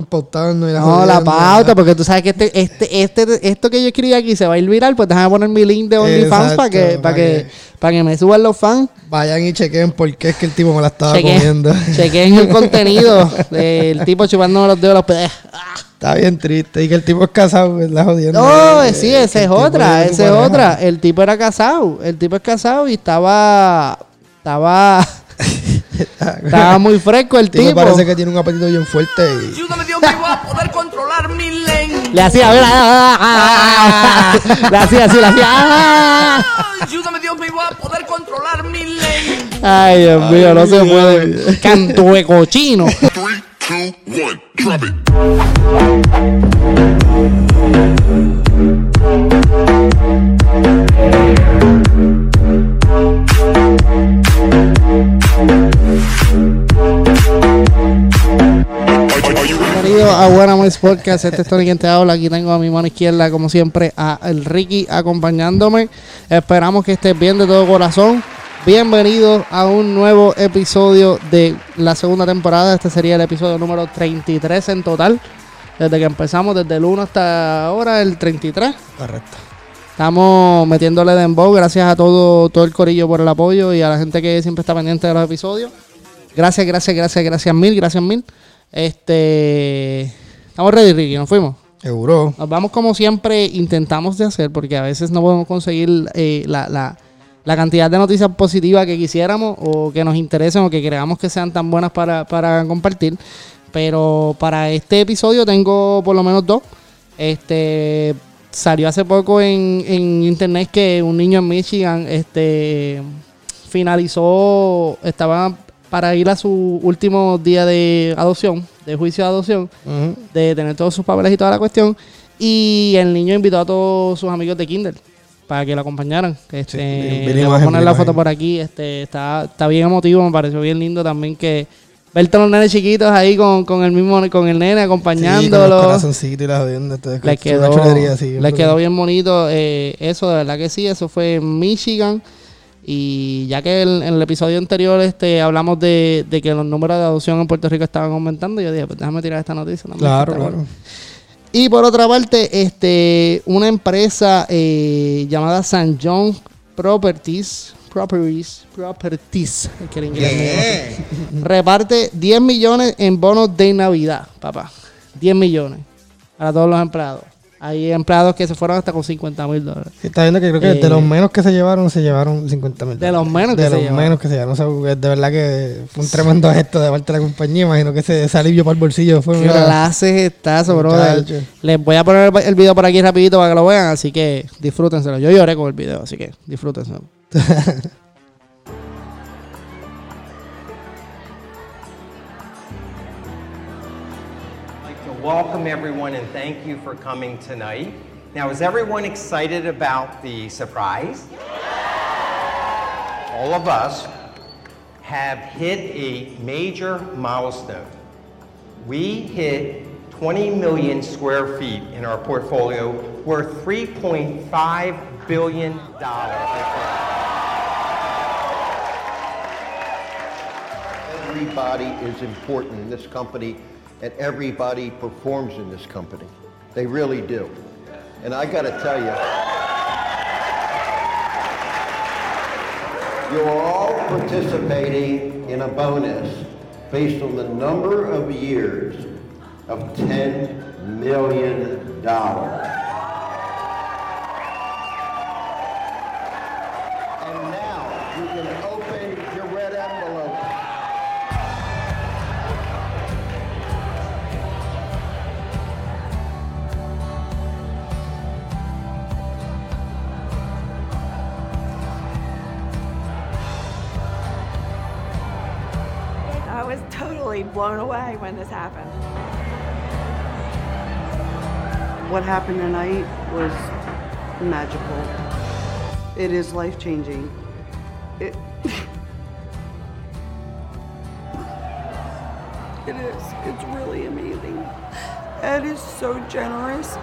y la No, la pauta, porque tú sabes que este, este, este, esto que yo escribí aquí se va a ir viral, pues déjame poner mi link de OnlyFans para que, para pa' que, que- para que me suban los fans. Vayan y chequen por qué es que el tipo me la estaba Chequen, comiendo. chequen el contenido del tipo chupándome los dedos los pedazos. Está bien triste. Y que el tipo es casado, es la jodienda. No, Eh, sí, que esa es otra, esa es otra. El tipo era casado, el tipo es casado y estaba, estaba, estaba muy fresco el tipo tipo. parece que tiene un apetito bien fuerte. Y... Ayúdame Dios mío a poder controlar mi lengua. Le hacía, mira, ah, ah, ah, le hacía así, le hacía. ah. Ayúdame Dios mío a poder controlar mi lengua. Ay, Dios mío, no se puede. Canto de cochino. Drop it. Bienvenido a Buena Mois Podcast. Este es Tony quien te habla. Aquí tengo a mi mano izquierda, como siempre, a el Ricky acompañándome. Esperamos que estés bien de todo corazón. Bienvenidos a un nuevo episodio de la segunda temporada. Este sería el episodio número 33 en total. Desde que empezamos, desde el 1 hasta ahora, el 33. Correcto. Estamos metiéndole dembow. Gracias a todo, todo el corillo por el apoyo y a la gente que siempre está pendiente de los episodios. Gracias, gracias, gracias, gracias mil, gracias mil. Este. Estamos ready, Ricky, nos fuimos. Seguro. Nos vamos como siempre intentamos de hacer, porque a veces no podemos conseguir eh, la, la- la cantidad de noticias positivas que quisiéramos o que nos interesen o que creamos que sean tan buenas para, para compartir. Pero para este episodio tengo por lo menos dos. Este salió hace poco en, en internet que un niño en Michigan este finalizó, estaba para ir a su último día de adopción, de juicio de adopción Ujú. de tener todos sus papeles y toda la cuestión. Y el niño invitó a todos sus amigos de Kindle para que lo acompañaron. Este, la le voy a poner la foto por aquí. Este, está, está bien emotivo, me pareció bien lindo también que verte a los nenes chiquitos ahí con, con el mismo, con el nene Sí, con los acompañándolo. y la jodienda. esto es le una quedó, sí, quedó bien bonito. eh, eso, de verdad que sí, eso fue en Michigan. Y ya que el- en el episodio anterior este, hablamos de, de que los números de adopción en Puerto Rico estaban aumentando, yo dije, pues déjame tirar esta noticia. también, Claro, claro. bueno. Y por otra parte, este, una empresa eh, llamada San John Properties, Properties, Properties, es que el inglés reparte 10 millones en bonos de Navidad, papá. 10 millones para todos los empleados. Hay empleados que se fueron hasta con 50 mil dólares. Sí, está viendo que creo que Eh, de los menos que se llevaron, se llevaron 50 mil. De los menos que de se los llevaron. menos que se llevaron. O sea, de verdad que fue un tremendo gesto de parte de la compañía. Imagino que ese, ese alivio para el bolsillo fue Clases estás, brother. Muchacho. Les voy a poner el, el video por aquí rapidito para que lo vean, así que disfrútenselo. Yo lloré con el video, así que disfrútenselo. welcome everyone and thank you for coming tonight. Now, is everyone excited about the surprise? All of us have hit a major milestone. We hit 20 million square feet in our portfolio worth $3.5 billion. Everybody is important in this company, and everybody performs in this company. They really do. And I got to tell you, you're all participating in a bonus based on the number of years of $10 million. Totally blown away when this happened. What happened tonight was magical. It is life changing. It, it is. It's really amazing. Ed is so generous.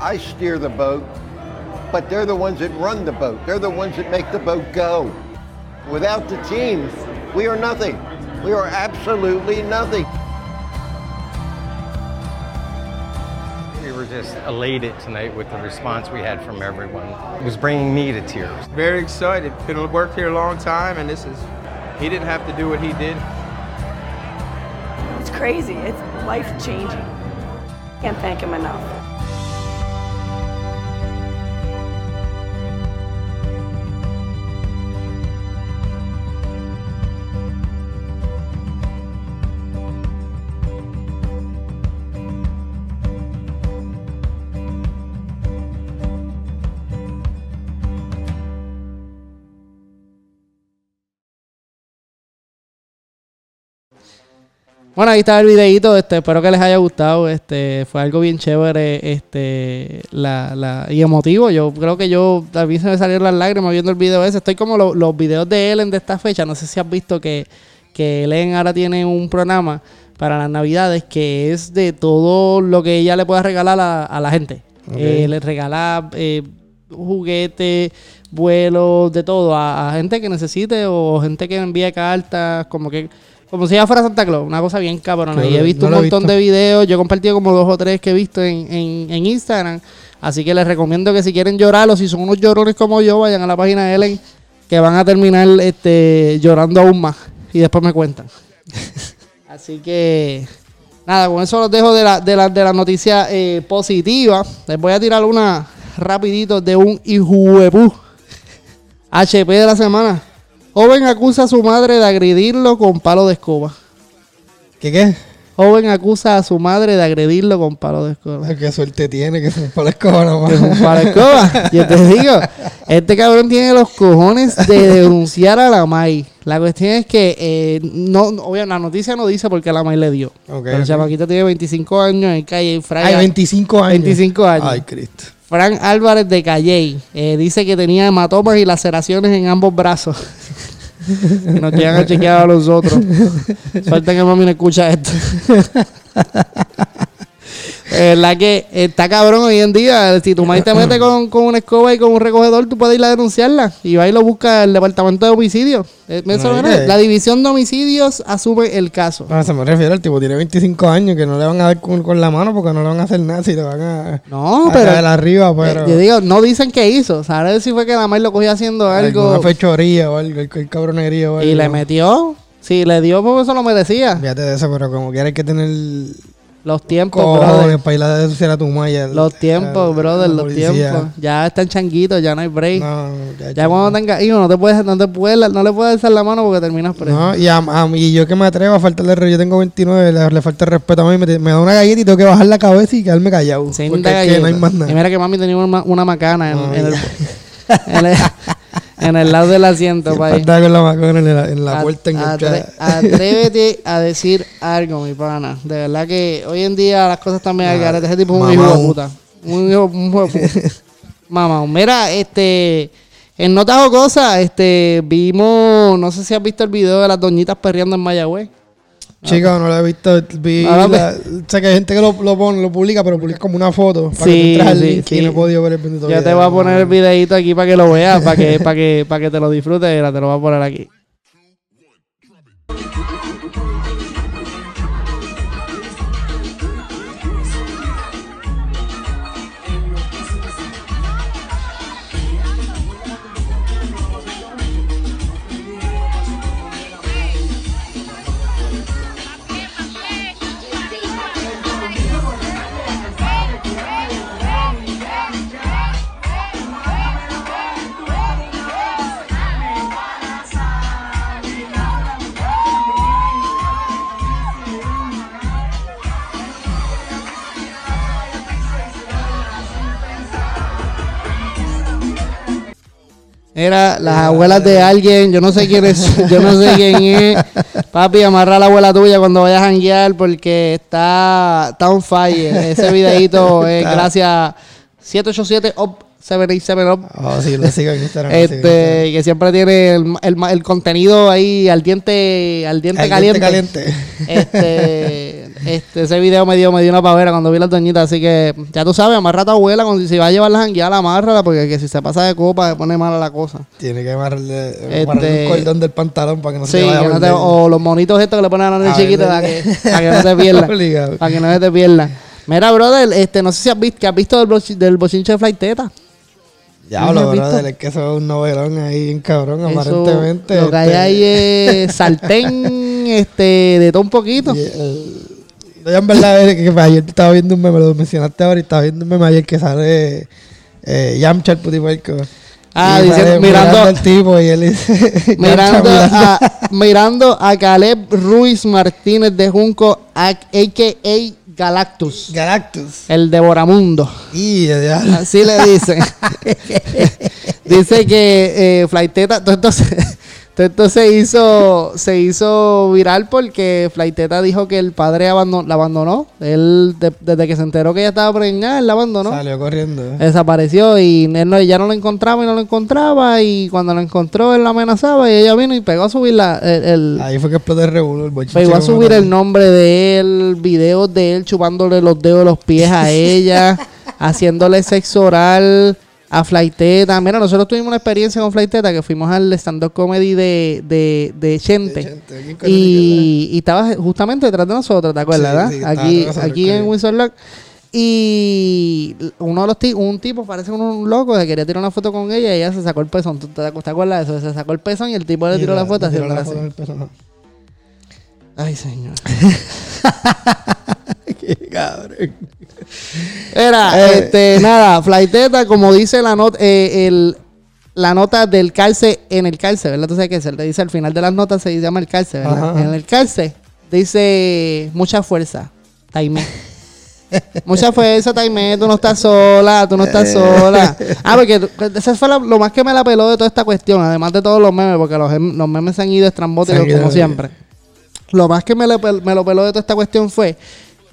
I steer the boat, but they're the ones that run the boat. They're the ones that make the boat go. Without the team, we are nothing. We are absolutely nothing. We were just elated tonight with the response we had from everyone. It was bringing me to tears. Very excited. Been worked here a long time, and this is, he didn't have to do what he did. It's crazy. It's life changing. Can't thank him enough. Bueno, ahí está el videito, este, espero que les haya gustado, este, fue algo bien chévere, este, la, la, y emotivo, yo creo que yo, a mí se me salieron las lágrimas viendo el video ese, estoy como lo- los videos de Ellen de esta fecha, no sé si has visto que, que Ellen ahora tiene un programa para las navidades que es de todo lo que ella le pueda regalar a, a la gente, Ok. Eh, le regala eh, juguetes, vuelos, de todo, a, a gente que necesite o gente que envíe cartas, como que como si ella fuera Santa Claus, una cosa bien cabrona. Yo y he visto no un montón visto. de videos, yo he compartido como dos o tres que he visto en, en, en Instagram. Así que les recomiendo que si quieren llorar o si son unos llorones como yo, vayan a la página de Ellen, que van a terminar este, llorando aún más. Y después me cuentan. Así que, nada, con eso los dejo de la, de la, de la noticia eh, positiva. Les voy a tirar una rapidito de un hijuepú. HP de la semana. Joven acusa a su madre de agredirlo con palo de escoba. ¿Qué qué? Joven acusa a su madre de agredirlo con palo de escoba. Qué suerte tiene que se me fue la escoba nomás. Es un palo de escoba. Yo te digo, este cabrón tiene los cojones de denunciar a la May. La cuestión es que, eh, no, obvio, la noticia no dice por qué la May le dio. Ok, Pero el chamaquito tiene 25 años en calle Fraga. Ay, 25 años. 25 años. Ay, Cristo. Frank Álvarez de Calley eh, dice que tenía hematomas y laceraciones en ambos brazos. nos llegan a chequear a los otros. Suerte que mami no escucha esto. Es verdad que está cabrón hoy en día. Si tu madre te mete con, con una escoba y con un recogedor, tú puedes ir a denunciarla. Y va y lo busca el departamento de homicidios. Eh, eso No, no mire. es. la división de homicidios asume el caso. No, se me refiere al tipo, tiene 25 años, que no le van a dar con, con la mano porque no le van a hacer nada si le van a... No, a pero. caer arriba, pero... eh, yo digo, no dicen qué hizo. ¿Sabes si fue que la madre lo cogió haciendo algo? Alguna fechoría o algo, el, cabronería o algo. Y le metió. Sí, le dio porque eso lo merecía. Fíjate de eso, pero como quiera hay que tener Los tiempos, cojones brother. para ir a denunciar a tu malla. Los tiempos, brother, los tiempos. Ya están changuitos, ya no hay break. No, ya, ya cuando tengas hijos no te puedes, no te puedes, no le puedes alzar la mano porque terminas preso. No, y, a, y yo que me atrevo a faltarle re- yo tengo 29, le, le falta el respeto a mí, me, me da una galleta y tengo que bajar la cabeza y quedarme callado. Sin porque es que no hay más Y nada. mira que mami tenía una, una macana en, No, en el, ya. en, el, en el lado del asiento, país. con la macona en la, en la puerta atre- Atrévete a decir algo, mi pana. De verdad que hoy en día las cosas están medio garete. Ese tipo es un hijo de puta. Un hijo, un hijo de puta. Mamá, mira, este. En notas o cosas, este, vimos, no sé si has visto el video de las doñitas perreando en Mayagüez. Chica, no lo he visto. Vi Ahora la- sé que hay gente que lo, lo pone, lo publica, pero publica como una foto. Para que Sí, tú sí, link sí. y no he podido ver el bendito Yo te voy a poner el videito aquí para que lo veas, para que, para que, para que te lo disfrutes. Te lo voy a poner aquí. Era las abuelas de alguien, yo no sé quién es, yo no sé quién es. Papi, amarra a la abuela tuya cuando vayas a janguear porque está, está on fire. Ese videito es gracias 787 up 787 up. Oh, sí, lo sigo en Instagram. sigo Este, que siempre tiene el, el, el contenido ahí al diente, al diente Al caliente. diente caliente. Este, Este, ese video me dio, me dio una pavera cuando vi las doñitas. Así que ya tú sabes, amarra a tu abuela. Cuando, si va a llevar la jangueada, amárrala. Porque que si se pasa de copa, se pone mala la cosa. Tiene que amarrarle, Este- amarrarle el cordón del pantalón para que no Sí, se te vaya que a no te- perder. o los monitos estos que le ponen a la nena A chiquita para que, para que no te pierda. Para que no se te pierda. Mira, brother, este, no sé si has visto, que has visto del, bochi- del bochinche de Flight Teta. Diablo, ¿No has visto? brother, es que eso es un novelón ahí en cabrón, Eso, aparentemente. Lo que hay este, ahí es sartén, este, de todo un poquito. y el- Yo en verdad es que ayer estaba viendo un meme, lo mencionaste ahora, y estaba viendo un meme ayer que sale eh, Yamcha el putipuerco. Ah, diciendo- sale mirando- al tipo y él dice... Mirando a, mirando a Caleb Ruiz Martínez de Junco, a.k.a. Galactus, Galactus. el devoramundo. Y. Así le dicen. Dice que eh, Flaiteta, todo esto, se, hizo se hizo viral porque Flaiteta dijo que el padre abandonó, la abandonó. Él, de- desde que se enteró que ella estaba preñada, él la abandonó. Salió corriendo. eh. Desapareció y él no, ya no lo encontraba y no lo encontraba. Y cuando lo encontró, él la amenazaba y ella vino y pegó a subir la, el, el- Ahí fue que explotó el revuelo, el pegó a subir el nombre de él, videos de él chupándole los dedos de los pies a ella, haciéndole sexo oral a Flaiteta. Mira, nosotros tuvimos una experiencia con Flaiteta que fuimos al stand-up comedy de, de, de Chente. Y, y estaba justamente detrás de nosotros, ¿te acuerdas? Sí, sí, aquí aquí en. Windsor Lock. Y uno de los ti- un tipo, parece un, un loco, se quería tirar una foto con ella y ella se sacó el pezón. ¿Tú te, te acuerdas de eso? Se sacó el pezón y el tipo le tiró la, foto tiró la foto. Ay, señor. Qué cabrón. Era, Eh. este, nada, Flaiteta, como dice la nota, eh, el, la nota del calce en el calce, ¿verdad? Tú sabes que se le dice al final de las notas se llama el calce, ¿verdad? Ajá. En el calce dice mucha fuerza, Taime. Mucha fuerza, Taime, tú no estás sola, tú no estás sola. Ah, porque eso fue lo más que me la peló de toda esta cuestión, además de todos los memes, porque los, los memes se han ido estrambóticos como siempre. Lo más que me pel- me lo peló de toda esta cuestión fue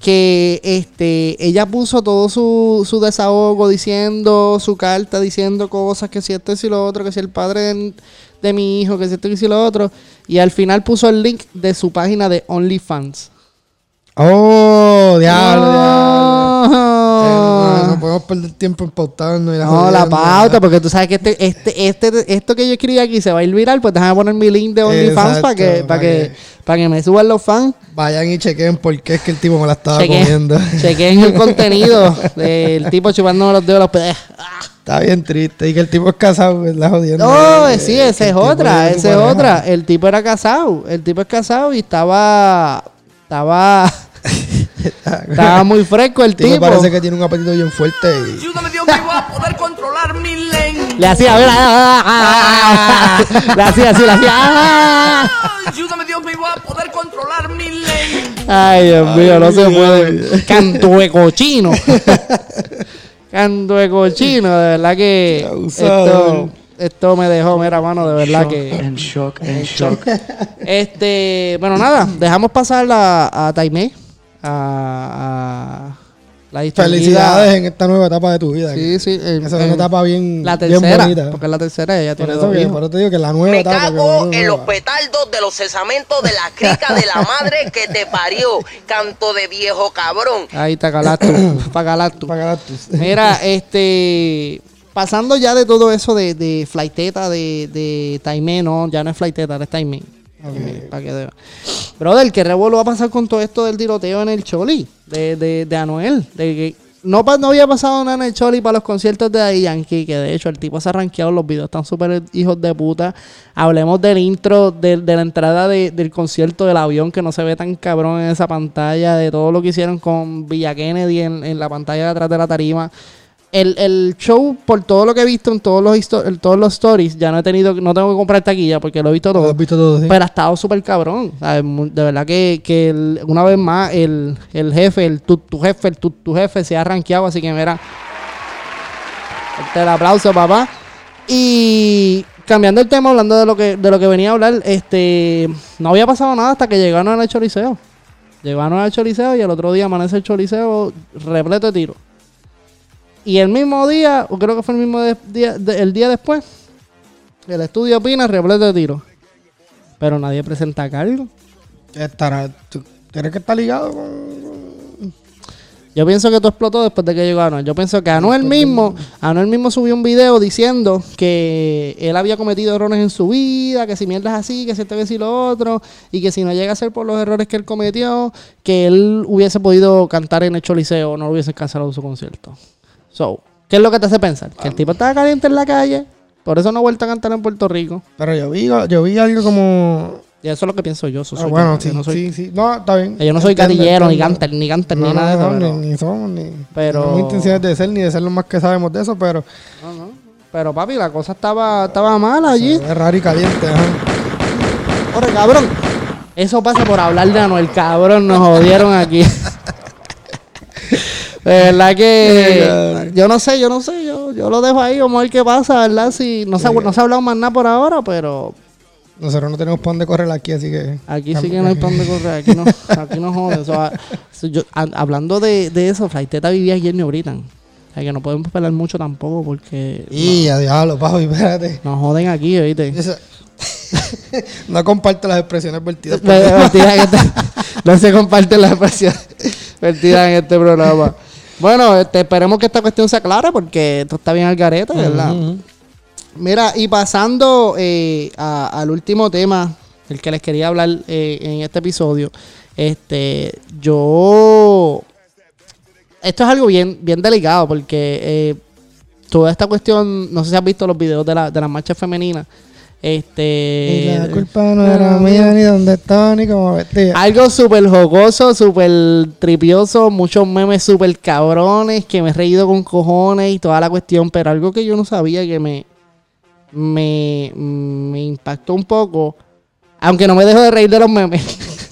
que este ella puso todo su, su desahogo diciendo su carta, diciendo cosas que si esto y si lo otro, que si el padre de, de mi hijo, que si esto y si lo otro. Y al final puso el link de su página de OnlyFans. Oh, diablo, diablo. No, no podemos perder tiempo en pautarnos No, la pauta, porque tú sabes que este, este, este, esto que yo escribí aquí se va a ir viral, pues déjame poner mi link de OnlyFans para que, para pa' que, para que me suban los fans. Vayan y chequen por qué es que el tipo me la estaba Chequen, comiendo. chequen el contenido del tipo chupando los dedos de los pies. Está bien triste. Y que el tipo es casado, es la jodienda. No, Eh, sí, esa es otra, esa es otra. El tipo era casado, el tipo es casado y estaba, estaba, estaba muy fresco el tipo tipo. parece que tiene un apetito bien fuerte. Y... Ayúdame Dios, me voy a poder controlar mi lengua. Le hacía, mira, ah, ah, ah, ah. le hacía así, le hacía. ah. Ayúdame Dios, me voy a poder controlar mi lengua. Ay, Dios mío, no se puede. Canto de cochino. Canto de cochino, de verdad que esto, esto me dejó, mira, mano, de verdad que. En shock, en shock. Este, bueno, nada, dejamos pasar a, a Taimé, a, a la Felicidades en esta nueva etapa de tu vida. Sí, sí. en- Esa es una etapa bien, La bien tercera, bonita. porque es la tercera, ella tiene dos que, hijos. por eso te digo que la nueva Me etapa. que cago en los petardos de los cesamentos de la crica de la madre que te parió, canto de viejo cabrón. Ahí está Galactus, para Galactus. Para Galactus. Mira, este. Pasando ya de todo eso de, de flighteta, de, de Taimé, no, ya no es flighteta, ahora es Taimé. Taimé, pa' que Brother, ¿qué revuelo va a pasar con todo esto del tiroteo en el Choli? De, de, de Anuel. De que no, no había pasado nada en el Choli para los conciertos de Daddy Yankee, que de hecho el tipo se ha rankeado, los videos están súper hijos de puta. Hablemos del intro, de, de la entrada de- del concierto del avión, que no se ve tan cabrón en esa pantalla, de todo lo que hicieron con Villa Kennedy en, en la pantalla de atrás de la tarima. El, el show, por todo lo que he visto en todos los en todos los stories, ya no he tenido, no tengo que comprar taquilla porque lo he visto Lo todo. has visto todo, sí. Pero ha estado súper cabrón. De verdad que, que el- una vez más el, el jefe, el tu, tu jefe, el tu, tu jefe se ha rankeado. Así que mira. El aplauso, papá. Y cambiando el tema, hablando de lo que, de lo que venía a hablar, este no había pasado nada hasta que llegaron al Choliseo. Llegaron al Choliseo y el otro día amanece el Choliseo repleto de tiros. Y el mismo día, o creo que fue el mismo de- día, de- el día después, el estudio opina repleto de tiros. Pero nadie presenta cargo. Estará, ¿tú ¿Tienes que estar ligado con, Yo pienso que todo explotó después de que llegó Anuel. Yo pienso que Anuel mismo, Anuel mismo subió un video diciendo que él había cometido errores en su vida, que si mierdas así, que si esto, que si lo otro, y que si no llega a ser por los errores que él cometió, que él hubiese podido cantar en el Choliseo o no lo hubiese cancelado su concierto. So, ¿qué es lo que te hace pensar? Que el tipo estaba caliente en la calle, por eso no ha vuelto a cantar en Puerto Rico. Pero yo vi, yo vi algo como. Y eso es lo que pienso yo. Eso Ah, soy bueno, sí, no soy, sí, sí. No, está bien. yo no soy gatillero, ni canter, ni canter, No, ni nada de eso. no, pero- ni, ni somos, ni. Pero- No intenciones de ser, ni de ser lo más que sabemos de eso, pero. No, no. Pero papi, la cosa estaba, estaba mala allí. Es raro y caliente. Ahora, cabrón. Eso pasa por hablar de Anuel, cabrón. Nos jodieron aquí. De verdad que yo no sé, yo no sé, yo, yo lo dejo ahí, vamos a ver qué pasa, ¿verdad? Si no se, ha- no se ha hablado más nada por ahora, pero Nosotros no tenemos pan de correr aquí, así que. aquí sí que no hay pan de correr, aquí no, aquí no jode. O sea, yo- a- hablando de, de eso, Flaiteta vivía aquí en New Britain. O sea, que no podemos pelear mucho tampoco porque Y a diablo, papi, espérate. nos joden aquí, ¿oíste? No comparto las expresiones vertidas. por- este- no se comparten las expresiones vertidas en este programa. Bueno, este, esperemos que esta cuestión se aclare porque esto está bien al garete, ¿verdad? Mira, y pasando eh, a- al último tema, el que les quería hablar eh, en este episodio, este, yo, esto es algo bien, bien delicado porque eh, toda esta cuestión, no sé si has visto los videos de la, de las marchas femeninas, este, Y la culpa no era mía, ni dónde estaba, ni cómo vestía. algo súper jocoso, súper tripioso, muchos memes súper cabrones, que me he reído con cojones y toda la cuestión, pero algo que yo no sabía que me, me, me impactó un poco, aunque no me dejo de reír de los memes,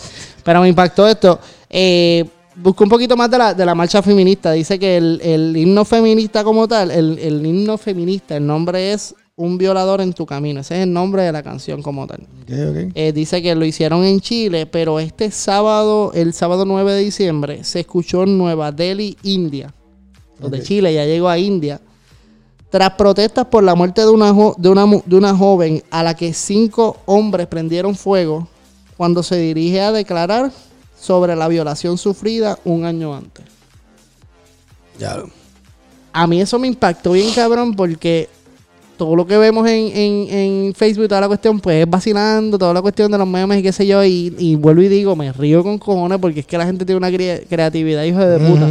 pero me impactó esto. Eh, busqué un poquito más de la, de la marcha feminista. Dice que el, el himno feminista como tal, el, el himno feminista, el nombre es Un violador en tu camino. Ese es el nombre de la canción como tal. Eh, dice que lo hicieron en Chile, pero este sábado, el sábado 9 de diciembre, se escuchó en Nueva Delhi, India. Los de. Chile ya llegó a India. Tras protestas por la muerte de una, de, una, de una joven a la que cinco hombres prendieron fuego cuando se dirige a declarar sobre la violación sufrida un año antes. Ya A mí eso me impactó bien cabrón porque todo lo que vemos en, en, en Facebook, toda la cuestión, pues es vacilando, toda la cuestión de los memes y qué sé yo, y, y vuelvo y digo, me río con cojones porque es que la gente tiene una crea- creatividad, hijo de puta.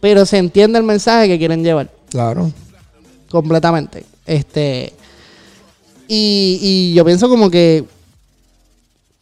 Pero se entiende el mensaje que quieren llevar Claro. completamente. Este. Y, y yo pienso como que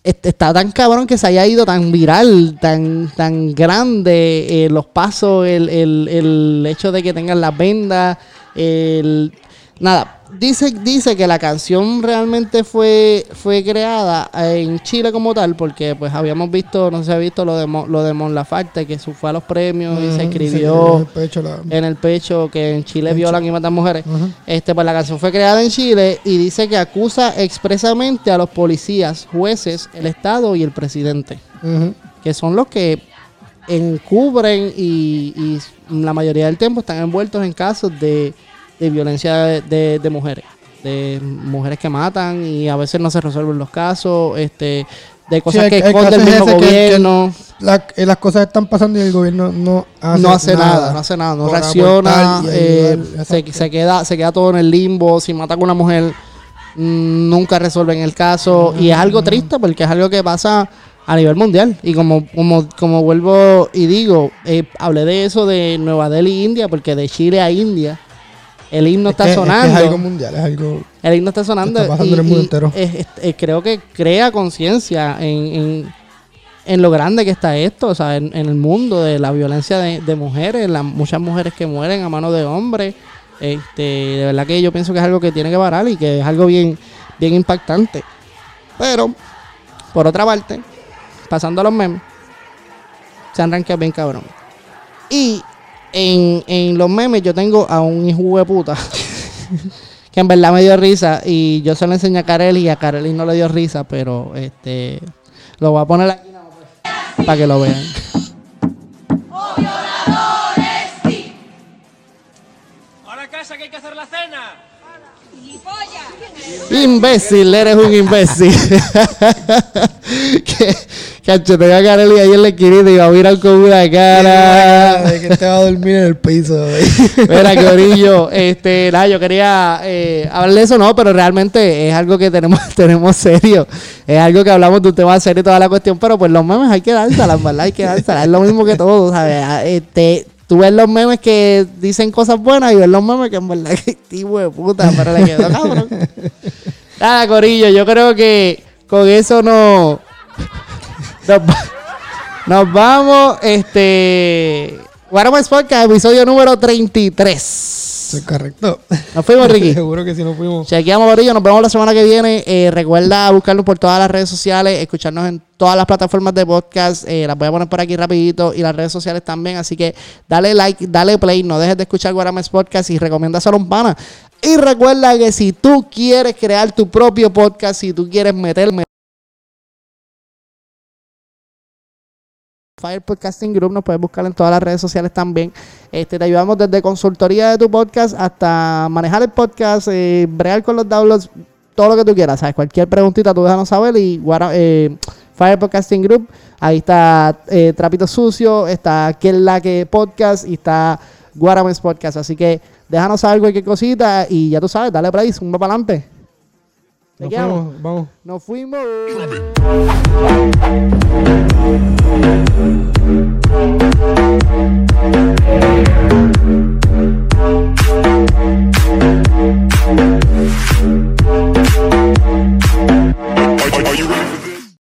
est- está tan cabrón que se haya ido tan viral, tan, tan grande eh, los pasos, el, el- el hecho de que tengan las vendas, el nada. Dice, dice que la canción realmente fue, fue creada en Chile como tal, porque pues habíamos visto, no si ha visto lo de, Mo- lo de Mon Laferte, que su fue a los premios y se escribió el pecho, la- en el pecho que en Chile violan y matan mujeres. Este, pues la canción fue creada en Chile y dice que acusa expresamente a los policías, jueces, el Estado y el presidente, que son los que encubren y, y la mayoría del tiempo están envueltos en casos de, de violencia de, de- de mujeres, de mujeres que matan y a veces no se resuelven los casos, este, de cosas Sí, que esconde el mismo ese que- que gobierno. La- eh, las cosas están pasando y el gobierno no hace, no hace nada, no hace nada, no reacciona, eh, se, queda, se queda todo en el limbo, si mata con una mujer, mm, nunca resuelven el caso, y es algo triste porque es algo que pasa a nivel mundial, y como, como, como vuelvo y digo, eh, hablé de eso de Nueva Delhi, India, porque de Chile a India, el himno Es está que- es que sonando. Es, algo mundial, es algo. El himno está sonando Está pasando y, en el mundo y entero. es- eh, creo que crea conciencia en, en, en lo grande que está esto, o sea, en, en el mundo de la violencia de, de mujeres, las muchas mujeres que mueren a manos de hombres. Este, de verdad que yo pienso que es algo que tiene que parar y que es algo bien, bien impactante. Pero, por otra parte, pasando a los memes, se han rankeado bien cabrón. Y en, en los memes yo tengo a un hijo de puta que en verdad me dio risa y yo se lo enseñé a Kareli y a Kareli no le dio risa, pero este lo voy a poner aquí más, para que lo vean. Ahora casa que hay que hacer la cena. Imbécil, eres un imbécil. ¿Qué, Cacho, te voy a caer ahí en la esquinita y va a mirar con una cara. De que te va a dormir en el piso. Mira, Corillo, este, nada, yo quería eh, hablar de eso, no, pero realmente es algo que tenemos, tenemos serio. Es algo que hablamos de un tema serio y toda la cuestión, pero pues los memes hay que dárselas, ¿verdad? Hay que dárselas. Es lo mismo que todo, ¿sabes? Ah, Este, tú ves los memes que dicen cosas buenas y ves los memes que en verdad que tipo de puta, pero le quedó cabrón. Nada, Corillo, yo creo que con eso no. Nos, nos vamos, este. Guaramas Podcast, episodio número 33. Eso es correcto. Nos fuimos, Ricky. Seguro que si no fuimos. Chequeamos, Corillo. Nos vemos la semana que viene. Eh, recuerda buscarnos por todas las redes sociales, escucharnos en todas las plataformas de podcast. Eh, las voy a poner por aquí rapidito y las redes sociales también. Así que dale like, dale play. No dejes de escuchar Guarames Podcast y recomienda a un pana. Y recuerda que si tú quieres crear tu propio podcast, si tú quieres meterme Fire Podcasting Group, nos puedes buscar en todas las redes sociales también. Este, te ayudamos desde consultoría de tu podcast hasta manejar el podcast, eh, bregar con los downloads, todo lo que tú quieras. ¿sabes? Cualquier preguntita tú déjanos saber y eh, Fire Podcasting Group, ahí está eh, Trapito Sucio, está Que la que Podcast y está Guarames Podcast. Así que déjanos saber cualquier cosita y ya tú sabes, dale play, zumba para adelante. Nos fuimos, vamos. Nos fuimos.